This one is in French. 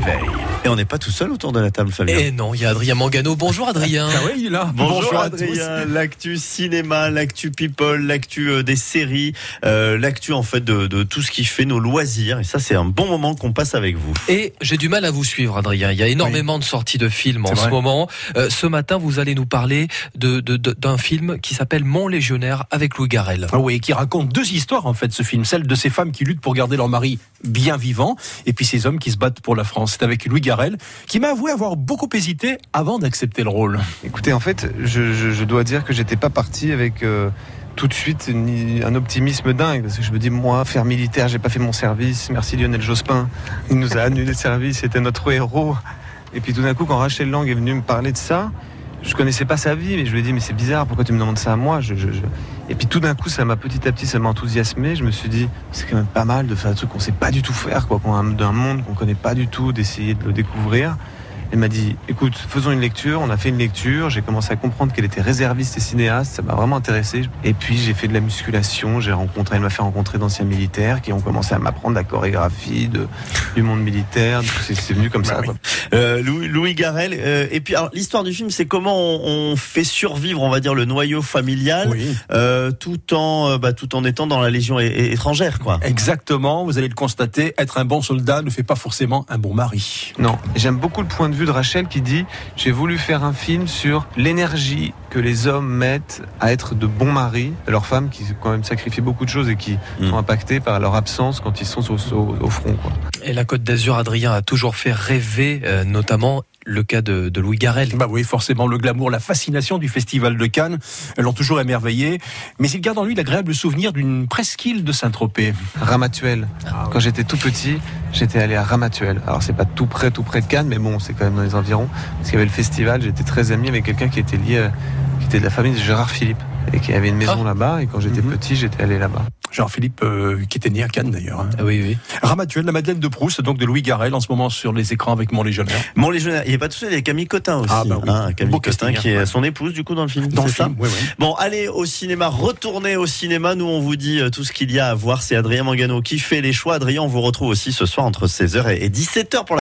réveil. Et on n'est pas tout seul autour de la table, Fabien. Et non, il y a Adrien Mangano. Bonjour Adrien. Ah oui, il est là. Bonjour, à Adrien, l'actu cinéma, l'actu people, l'actu euh, des séries, euh, l'actu en fait de, de tout ce qui fait nos loisirs. Et ça, c'est un bon moment qu'on passe avec vous. Et j'ai du mal à vous suivre, Adrien. Il y a énormément de sorties de films en ce moment. Euh, ce matin, vous allez nous parler de, de- de- d'un film qui s'appelle Mon Légionnaire avec Louis Garrel. Ah oui, qui raconte deux histoires en fait, ce film. Celle de ces femmes qui luttent pour garder leur mari bien vivant, et puis ces hommes qui se battent pour la France. C'est avec Louis Qui m'a avoué avoir beaucoup hésité avant d'accepter le rôle. Écoutez, en fait, je, dois dire que j'étais pas parti avec euh, tout de suite un optimisme dingue. Parce que je me dis, moi, faire militaire, j'ai pas fait mon service. Merci Lionel Jospin. Il nous a annulé le service, c'était notre héros. Et puis tout d'un coup, quand Rachel Lang est venue me parler de ça, je connaissais pas sa vie, mais je lui ai dit, mais c'est bizarre, pourquoi tu me demandes ça à moi? Je- je- je- Et puis tout d'un coup, ça m'a petit à petit, ça m'a enthousiasmé. Je me suis dit, c'est quand même pas mal de faire un truc qu'on sait pas du tout faire, quoi, d'un monde qu'on connaît pas du tout, d'essayer de le découvrir. Elle m'a dit, écoute, faisons une lecture. On a fait une lecture. J'ai commencé à comprendre qu'elle était réserviste et cinéaste. Ça m'a vraiment intéressé. Et puis, j'ai fait de la musculation. J'ai rencontré, elle m'a fait rencontrer d'anciens militaires qui ont commencé à m'apprendre la chorégraphie de, du monde militaire. C'est venu comme ça. oui. quoi. Euh, Louis, Louis Garrel. euh, et puis, l'histoire du film, c'est comment on, on fait survivre, on va dire, le noyau familial, Oui. euh, tout en, euh, bah, tout en étant dans la légion étrangère, quoi. Exactement, vous allez le constater, être un bon soldat ne fait pas forcément un bon mari. Non. J'aime beaucoup le point de vue de Rachel qui dit, j'ai voulu faire un film sur l'énergie que les hommes mettent à être de bons maris, leurs femmes qui quand même sacrifient beaucoup de choses et qui Mm. sont impactées par leur absence quand ils sont au, au- au front. Quoi. Et la Côte d'Azur, Adrien, a toujours fait rêver, euh, notamment le cas de, de Louis Garrel. Bah oui, forcément, le glamour, la fascination du festival de Cannes l'ont toujours émerveillé. Mais il garde en lui l'agréable souvenir d'une presqu'île de Saint-Tropez. Ramatuelle. Quand j'étais tout petit, j'étais allé à Ramatuelle. Alors c'est pas tout près, tout près de Cannes, mais bon, c'est quand même dans les environs. Parce qu'il y avait le festival, j'étais très ami avec quelqu'un qui était lié, qui était de la famille de Gérard Philippe et qui avait une maison là-bas. Et quand j'étais Mhm. petit, j'étais allé là-bas. Jean-Philippe, euh, qui était né à Cannes d'ailleurs. hein. Ah oui, oui. Ramatuel, la Madeleine de Proust, donc de Louis Garrel, en ce moment sur les écrans avec mon légionnaire. Mon légionnaire, il est pas tout seul, il y a Camille Cotin aussi. Ah, bah oui. hein, Camille Beau Cotin qui est son épouse, du coup, dans le film. Dans le film, oui. Bon, allez au cinéma, retournez au cinéma. Nous, on vous dit euh, tout ce qu'il y a à voir. C'est Adrien Mangano qui fait les choix. Adrien, on vous retrouve aussi ce soir entre 16h et 17h pour la